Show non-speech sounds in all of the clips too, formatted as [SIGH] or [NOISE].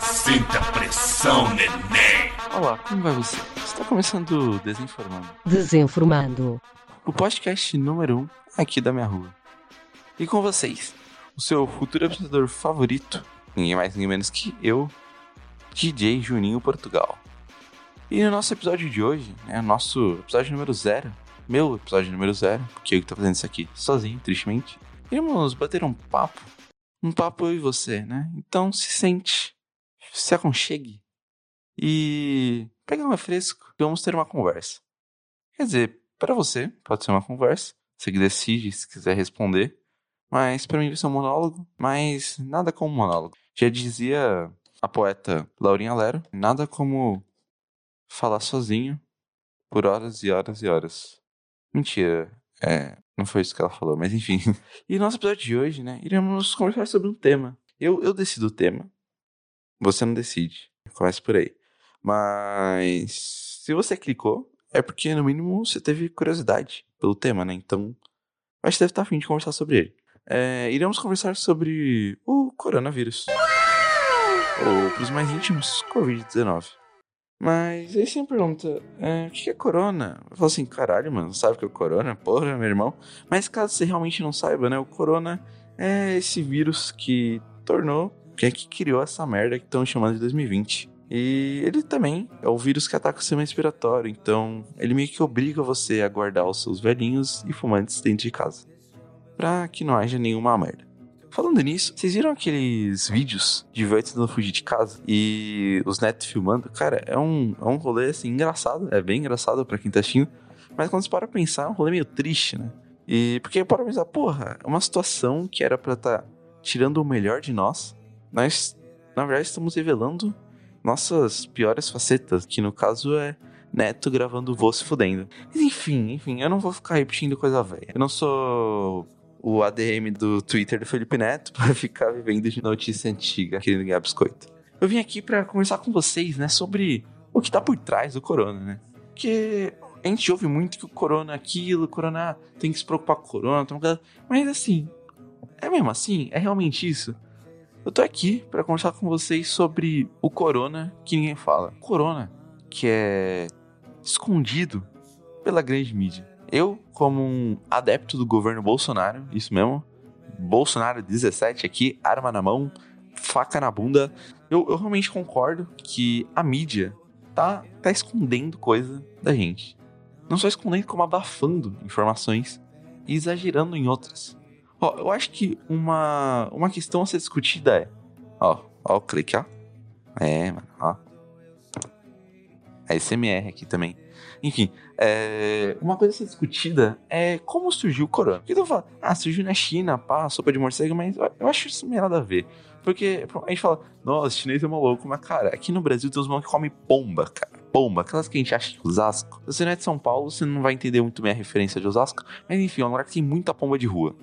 Sinta a pressão, neném. Olá, como vai você? Está começando Desinformando. Desinformando. O podcast número 1 um aqui da minha rua. E com vocês, o seu futuro apresentador favorito, ninguém mais ninguém menos que eu, DJ Juninho Portugal. E no nosso episódio de hoje, né, nosso episódio número zero, meu episódio número zero, porque eu que tô fazendo isso aqui sozinho, tristemente, iremos bater um papo, um papo eu e você, né? Então se sente, se aconchegue e pega um refresco e vamos ter uma conversa. Quer dizer, para você pode ser uma conversa, você que decide se quiser responder, mas para mim vai ser um monólogo, mas nada como monólogo. Já dizia a poeta Laurinha Lero, nada como falar sozinho por horas e horas e horas. Mentira, é, não foi isso que ela falou, mas enfim. [LAUGHS] E no nosso episódio de hoje, né, iremos conversar sobre um tema. Eu, eu decido o tema, você não decide. Começa por aí. Mas se você clicou, é porque no mínimo você teve curiosidade pelo tema, né? Então, acho que deve estar afim de conversar sobre ele. É, iremos conversar sobre o coronavírus. Ou, para os mais íntimos, Covid-19. Mas aí você me pergunta, é, o que é corona? Eu falo assim, caralho, mano, sabe o que é corona? Porra, meu irmão. Mas caso você realmente não saiba, né? O corona é esse vírus que tornou, que é que criou essa merda que estão chamando de 2020. E ele também é o vírus que ataca o sistema respiratório, então ele meio que obriga você a guardar os seus velhinhos e fumantes dentro de casa. Pra que não haja nenhuma merda. Falando nisso, vocês viram aqueles vídeos de velho tentando fugir de casa e os netos filmando? Cara, é um, é um rolê assim engraçado, é bem engraçado pra quem tá assistindo, mas quando você para pensar, é um rolê meio triste, né? E porque para pensar, porra, é uma situação que era pra estar tá tirando o melhor de nós, nós, na verdade, estamos revelando nossas piores facetas, que no caso é Neto gravando voo se fudendo. Mas enfim, enfim, eu não vou ficar repetindo coisa velha. Eu não sou o ADM do Twitter do Felipe Neto para [LAUGHS] ficar vivendo de notícia antiga, querendo ganhar biscoito. Eu vim aqui para conversar com vocês, né, sobre o que tá por trás do corona, né? Porque a gente ouve muito que o corona é aquilo, o corona tem que se preocupar com o corona, mas assim, é mesmo assim? É realmente isso? Eu tô aqui para conversar com vocês sobre o corona que ninguém fala. Corona que é escondido pela grande mídia. Eu, como um adepto do governo Bolsonaro, isso mesmo, Bolsonaro 17 aqui, arma na mão, faca na bunda, eu, eu realmente concordo que a mídia tá, tá escondendo coisa da gente. Não só escondendo, como abafando informações e exagerando em outras. Ó, eu acho que uma, uma questão a ser discutida é. Ó, ó o clique, ó. É, mano, ó. A SMR aqui também. Enfim, é, uma coisa a ser discutida é como surgiu o corona. Porque tu fala, ah, surgiu na China, pá, sopa de morcego, mas eu acho isso meio nada a ver. Porque a gente fala, nossa, chinês é maluco, mas cara, aqui no Brasil tem uns malucos que comem pomba, cara. Pomba, aquelas que a gente acha de Osasco. Se você não é de São Paulo, você não vai entender muito bem a referência de Osasco. Mas enfim, é um lugar que tem muita pomba de rua.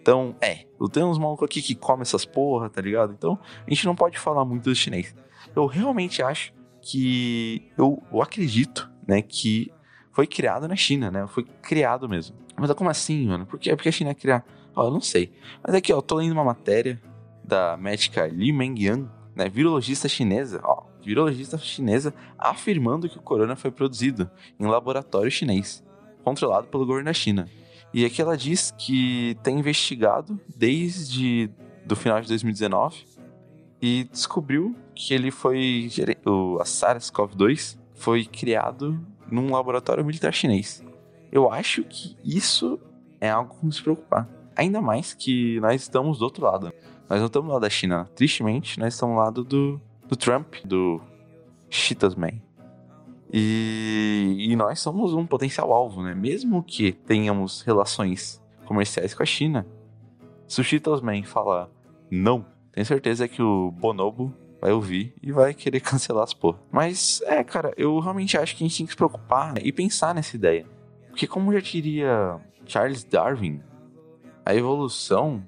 Então, é, eu tenho uns malucos aqui que comem essas porra, tá ligado? Então, a gente não pode falar muito do chinês. Eu realmente acho que. Eu, eu acredito, né, que foi criado na China, né? Foi criado mesmo. Mas como assim, mano? Por que, Porque a China ia criar? Ó, eu não sei. Mas aqui, ó, eu tô lendo uma matéria da médica Li Mengyang, né? Virologista chinesa, ó. Virologista chinesa afirmando que o corona foi produzido em laboratório chinês, controlado pelo governo da China. E aqui ela diz que tem investigado desde do final de 2019 e descobriu que ele foi o a SARS-CoV-2 foi criado num laboratório militar chinês. Eu acho que isso é algo com se preocupar. Ainda mais que nós estamos do outro lado. Nós não estamos lado da China. Tristemente, nós estamos do lado do, do Trump, do Cheetos Man. E, e nós somos um potencial alvo, né? Mesmo que tenhamos relações comerciais com a China, se o Cheetos Man falar não, tenho certeza que o Bonobo vai ouvir e vai querer [LAUGHS] cancelar as porra. Mas, é, cara, eu realmente acho que a gente tem que se preocupar né, e pensar nessa ideia. Porque, como já diria Charles Darwin, a evolução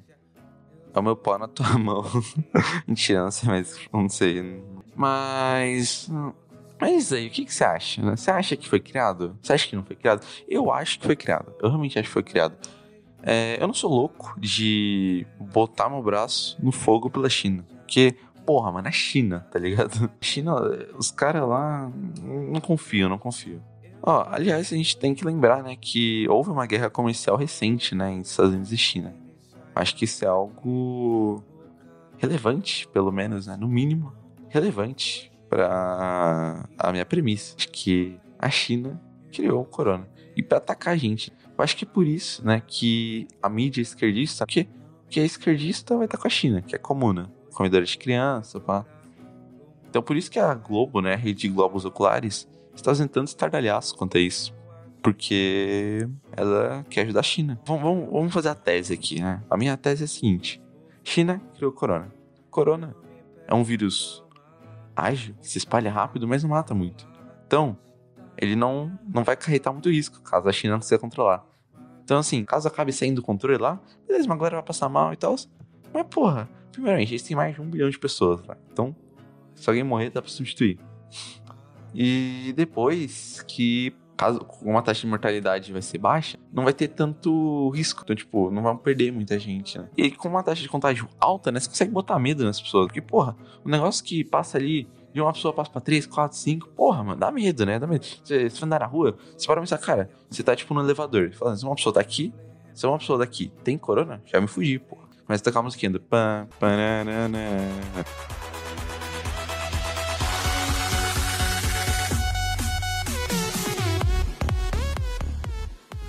é o meu pau na tua [LAUGHS] mão. [LAUGHS] Mentira, não sei, mas não sei. Mas mas aí, o que, que você acha? Né? Você acha que foi criado? Você acha que não foi criado? Eu acho que foi criado. Eu realmente acho que foi criado. É, eu não sou louco de botar meu braço no fogo pela China. Porque, porra, mano, é China, tá ligado? [LAUGHS] China, os caras lá não confio, não confio. Ó, aliás, a gente tem que lembrar, né, que houve uma guerra comercial recente, né, entre Estados Unidos e China. Acho que isso é algo relevante, pelo menos, né, no mínimo, relevante para a minha premissa de que a China criou o corona e para atacar a gente. Eu acho que é por isso, né, que a mídia esquerdista, que que a esquerdista vai estar com a China, que é comuna, comedora de criança, pá. Então por isso que a Globo, né, a rede de globos oculares, está tentando estardalhaço quanto a isso. Porque ela quer ajudar a China. Vamos, vamos, fazer a tese aqui, né? A minha tese é a seguinte: China criou corona. Corona é um vírus ágil, se espalha rápido, mas não mata muito. Então, ele não, não vai acarretar muito risco caso a China não consiga controlar. Então, assim, caso acabe saindo do controle lá, beleza, uma galera vai passar mal e tal. Mas, porra, primeiramente, eles têm mais de um bilhão de pessoas lá. Então, se alguém morrer, dá pra substituir. E depois que, caso uma taxa de mortalidade vai ser baixa, não vai ter tanto risco. Então, tipo, não vão perder muita gente, né? E com uma taxa de contágio alta, né? Você consegue botar medo nas pessoas. Porque, porra, o negócio que passa ali de uma pessoa passa pra três, quatro, cinco, porra, mano, dá medo, né? Dá medo. Você, você andar na rua, você para pensar, cara, você tá tipo no elevador, falando, se uma pessoa tá aqui, se uma pessoa daqui tem corona, já me fugi, porra. Mas tocar a musiquinha do pam, pananana.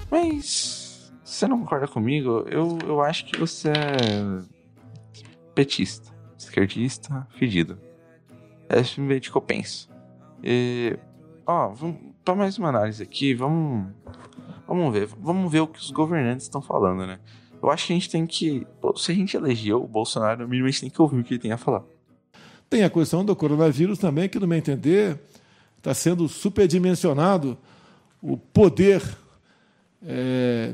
Mas você não concorda comigo? Eu, eu acho que você é petista, esquerdista, fedido. É simplesmente que eu penso. E, ó, vamos, pra mais uma análise aqui, vamos, vamos ver. Vamos ver o que os governantes estão falando, né? Eu acho que a gente tem que. Se a gente elegeu o Bolsonaro, no mínimo a gente tem que ouvir o que ele tem a falar. Tem a questão do coronavírus também, que, no meu entender, está sendo superdimensionado o poder é,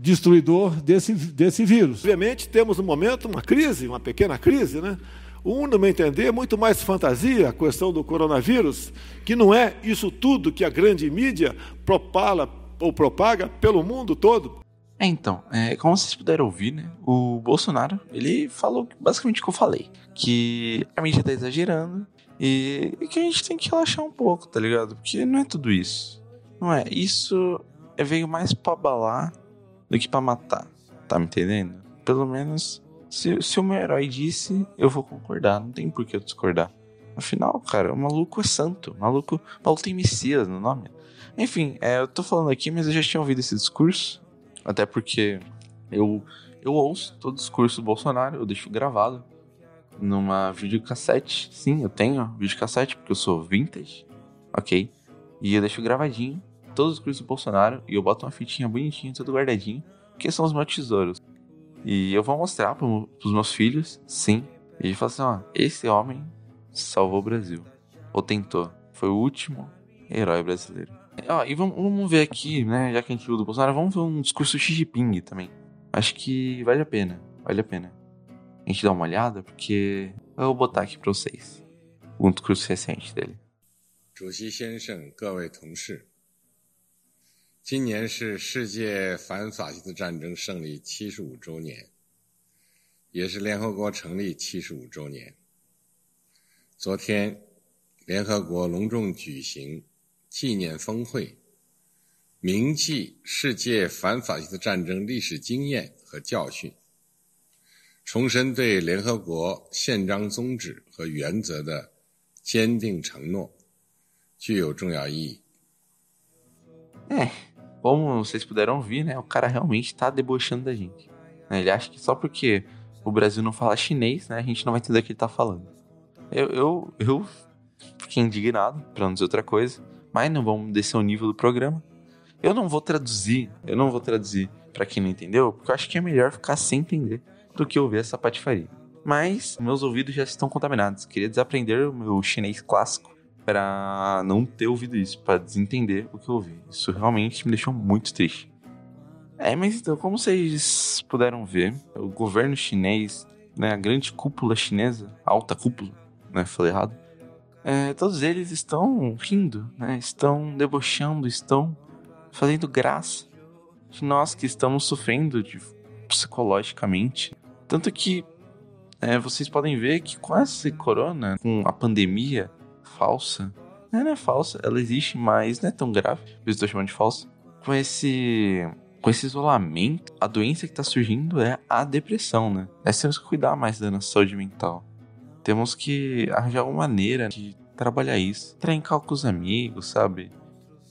destruidor desse, desse vírus. Obviamente, temos no momento uma crise, uma pequena crise, né? Um, no meu entender, é muito mais fantasia a questão do coronavírus, que não é isso tudo que a grande mídia propala ou propaga pelo mundo todo. É, então, é, como vocês puderam ouvir, né? O Bolsonaro, ele falou basicamente o que eu falei. Que a mídia tá exagerando e, e que a gente tem que relaxar um pouco, tá ligado? Porque não é tudo isso. Não é. Isso veio mais pra abalar do que pra matar. Tá me entendendo? Pelo menos se, se o meu herói disse, eu vou concordar. Não tem por que eu discordar. Afinal, cara, o maluco é santo. O maluco, o maluco tem Messias no nome. Enfim, é, eu tô falando aqui, mas eu já tinha ouvido esse discurso. Até porque eu, eu ouço todo o discurso do Bolsonaro, eu deixo gravado numa videocassete. Sim, eu tenho videocassete, porque eu sou vintage, ok? E eu deixo gravadinho todos os discursos do Bolsonaro e eu boto uma fitinha bonitinha, tudo guardadinho, que são os meus tesouros. E eu vou mostrar pro, pros meus filhos, sim. E falar assim, ó, esse homem salvou o Brasil. Ou tentou. Foi o último herói brasileiro. Ó, e vamos, vamos ver aqui, né, já que a gente viu do Bolsonaro, vamos ver um discurso Xi Jinping também. Acho que vale a pena, vale a pena. A gente dá uma olhada, porque eu vou botar aqui pra vocês um discurso recente dele. 主席先生，各位同事， 今年是世界反法西斯战争胜利七十五周年，也是联合国成立七十五周年。昨天，联合国隆重举行纪念峰会，铭记世界反法西斯战争历史经验和教训，重申对联合国宪章宗旨和原则的坚定承诺，具有重要意义。É, como vocês puderam ver, né? O cara realmente tá debochando da gente. né, Ele acha que só porque o Brasil não fala chinês, né? A gente não vai entender o que ele tá falando. Eu, eu, eu fiquei indignado, pra não dizer outra coisa. Mas não vamos descer o nível do programa. Eu não vou traduzir, eu não vou traduzir pra quem não entendeu, porque eu acho que é melhor ficar sem entender do que ouvir essa patifaria. Mas meus ouvidos já estão contaminados. Queria desaprender o meu chinês clássico para não ter ouvido isso, para desentender o que eu ouvi. Isso realmente me deixou muito triste. É, mas então, como vocês puderam ver, o governo chinês, né, a grande cúpula chinesa, alta cúpula, né, falei errado, é, todos eles estão rindo, né, estão debochando, estão fazendo graça de nós que estamos sofrendo de, psicologicamente. Tanto que é, vocês podem ver que com esse corona, com a pandemia falsa, não é falsa, ela existe, mas não é tão grave, por isso estou chamando de falsa. Com esse, com esse isolamento, a doença que está surgindo é a depressão, né? Nós temos que cuidar mais da nossa saúde mental. Temos que arranjar uma maneira de trabalhar isso. Trincar com os amigos, sabe?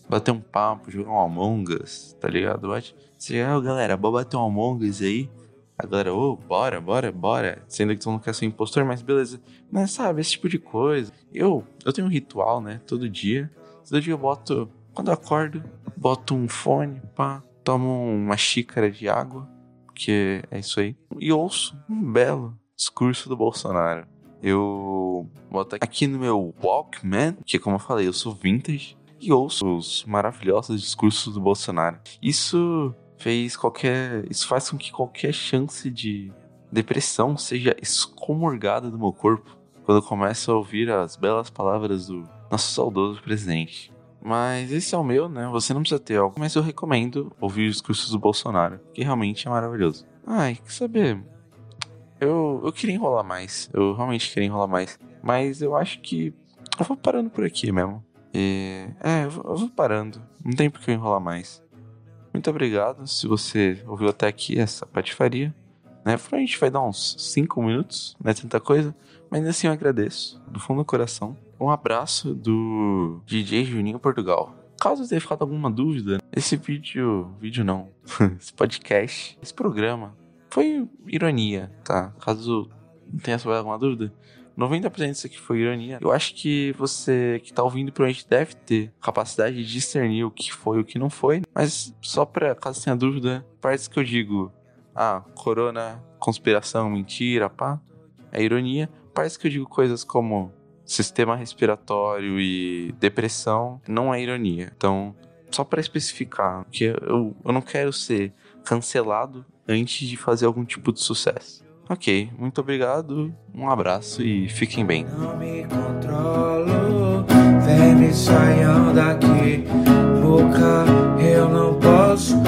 Bater um papo, jogar um Among Us, tá ligado? Bate. Você, oh, galera, bora bater um Among Us aí. A galera, ô, oh, bora, bora, bora. Sendo que tu não quer ser impostor, mas beleza. Mas sabe, esse tipo de coisa. Eu, eu tenho um ritual, né? Todo dia. Todo dia eu boto. Quando eu acordo, boto um fone, pá. Tomo uma xícara de água. Que é isso aí. E ouço um belo discurso do Bolsonaro. Eu boto aqui no meu Walkman, que como eu falei, eu sou vintage. E ouço os maravilhosos discursos do Bolsonaro. Isso fez qualquer. Isso faz com que qualquer chance de depressão seja excomurgada do meu corpo quando começo a ouvir as belas palavras do nosso saudoso presidente. Mas esse é o meu, né? Você não precisa ter algo, mas eu recomendo ouvir os discursos do Bolsonaro, que realmente é maravilhoso. Ai, quer saber? Eu, eu queria enrolar mais. Eu realmente queria enrolar mais. Mas eu acho que eu vou parando por aqui mesmo. E, é, eu vou, eu vou parando. Não tem por que eu enrolar mais. Muito obrigado se você ouviu até aqui essa patifaria. Né? A gente vai dar uns 5 minutos, não é tanta coisa, mas assim eu agradeço, do fundo do coração. Um abraço do DJ Juninho Portugal. Caso tenha ficado alguma dúvida, esse vídeo. Vídeo não. [LAUGHS] esse podcast, esse programa, foi ironia, tá? Caso tenha sobrado alguma dúvida, 90% disso aqui foi ironia. Eu acho que você que tá ouvindo provavelmente deve ter capacidade de discernir o que foi e o que não foi. Mas só pra, caso tenha dúvida, partes que eu digo, ah, corona, conspiração, mentira, pá, é ironia. Parece que eu digo coisas como sistema respiratório e depressão, não é ironia. Então, só para especificar, que eu, eu não quero ser cancelado antes de fazer algum tipo de sucesso. Ok, muito obrigado, um abraço e fiquem bem. Não me controlo, vem me saiam daqui, boca, eu não posso.